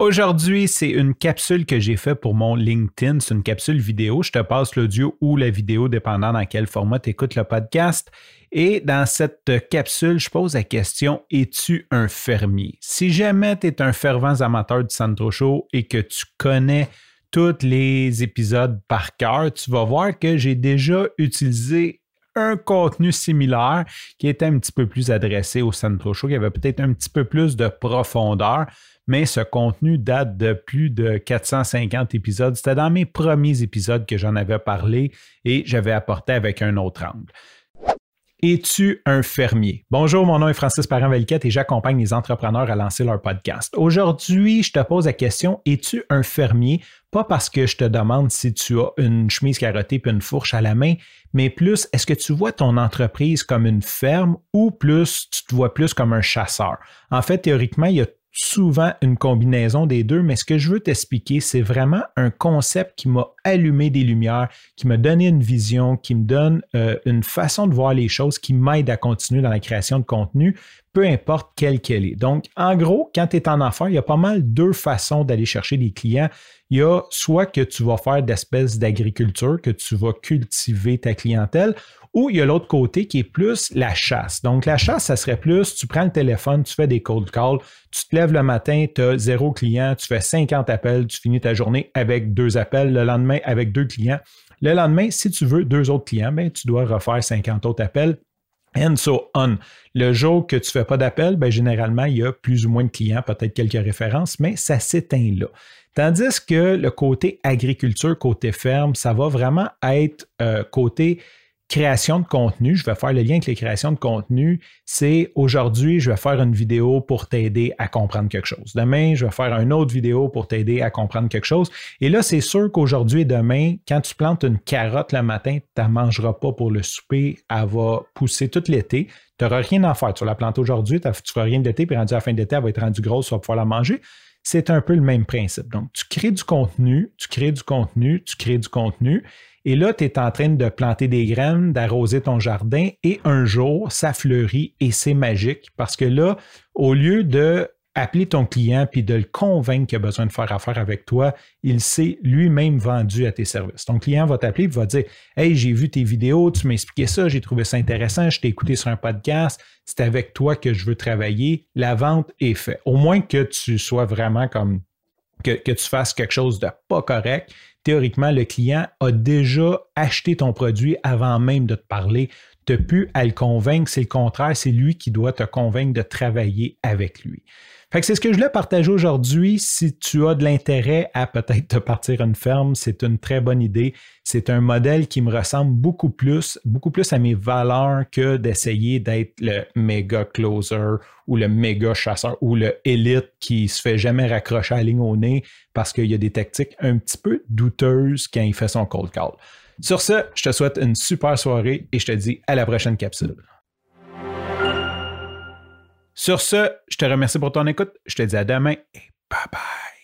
Aujourd'hui, c'est une capsule que j'ai faite pour mon LinkedIn. C'est une capsule vidéo. Je te passe l'audio ou la vidéo, dépendant dans quel format tu écoutes le podcast. Et dans cette capsule, je pose la question Es-tu un fermier? Si jamais tu es un fervent amateur du Sandro Show et que tu connais tous les épisodes par cœur, tu vas voir que j'ai déjà utilisé un contenu similaire qui était un petit peu plus adressé au Sandro Show, qui avait peut-être un petit peu plus de profondeur, mais ce contenu date de plus de 450 épisodes. C'était dans mes premiers épisodes que j'en avais parlé et j'avais apporté avec un autre angle. Es-tu un fermier? Bonjour, mon nom est Francis Parent-Velquette et j'accompagne les entrepreneurs à lancer leur podcast. Aujourd'hui, je te pose la question, es-tu un fermier? Pas parce que je te demande si tu as une chemise carottée et une fourche à la main, mais plus, est-ce que tu vois ton entreprise comme une ferme ou plus, tu te vois plus comme un chasseur? En fait, théoriquement, il y a souvent une combinaison des deux, mais ce que je veux t'expliquer, c'est vraiment un concept qui m'a allumé des lumières, qui m'a donné une vision, qui me donne euh, une façon de voir les choses, qui m'aide à continuer dans la création de contenu, peu importe quelle qu'elle est. Donc, en gros, quand tu es en affaires, il y a pas mal deux façons d'aller chercher des clients. Il y a soit que tu vas faire d'espèces d'agriculture, que tu vas cultiver ta clientèle, ou il y a l'autre côté qui est plus la chasse. Donc, la chasse, ça serait plus, tu prends le téléphone, tu fais des cold calls, tu te lèves le matin, tu as zéro client, tu fais 50 appels, tu finis ta journée avec deux appels, le lendemain avec deux clients. Le lendemain, si tu veux deux autres clients, ben, tu dois refaire 50 autres appels. And so on. Le jour que tu ne fais pas d'appel, ben, généralement, il y a plus ou moins de clients, peut-être quelques références, mais ça s'éteint là. Tandis que le côté agriculture, côté ferme, ça va vraiment être euh, côté création de contenu, je vais faire le lien avec les créations de contenu, c'est aujourd'hui, je vais faire une vidéo pour t'aider à comprendre quelque chose. Demain, je vais faire une autre vidéo pour t'aider à comprendre quelque chose. Et là, c'est sûr qu'aujourd'hui et demain, quand tu plantes une carotte le matin, tu ne mangeras pas pour le souper, elle va pousser tout l'été. Tu n'auras rien à faire. Tu vas la planter aujourd'hui, tu ne rien de l'été, puis rendu à la fin d'été, elle va être rendue grosse, tu vas pouvoir la manger c'est un peu le même principe. Donc, tu crées du contenu, tu crées du contenu, tu crées du contenu, et là, tu es en train de planter des graines, d'arroser ton jardin et un jour, ça fleurit et c'est magique parce que là, au lieu de appeler ton client puis de le convaincre qu'il a besoin de faire affaire avec toi, il s'est lui-même vendu à tes services. Ton client va t'appeler et va dire Hey, j'ai vu tes vidéos, tu m'as expliqué ça, j'ai trouvé ça intéressant, je t'ai écouté sur un podcast, c'est avec toi que je veux travailler. La vente est faite. Au moins que tu sois vraiment comme que tu fasses quelque chose de pas correct, théoriquement, le client a déjà acheté ton produit avant même de te parler. Tu n'as plus à le convaincre, c'est le contraire, c'est lui qui doit te convaincre de travailler avec lui c'est ce que je voulais partager aujourd'hui. Si tu as de l'intérêt à peut-être te partir une ferme, c'est une très bonne idée. C'est un modèle qui me ressemble beaucoup plus, beaucoup plus à mes valeurs que d'essayer d'être le méga closer ou le méga chasseur ou le élite qui se fait jamais raccrocher à ligne au nez parce qu'il y a des tactiques un petit peu douteuses quand il fait son cold call. Sur ce, je te souhaite une super soirée et je te dis à la prochaine capsule. Sur ce, je te remercie pour ton écoute. Je te dis à demain et bye bye.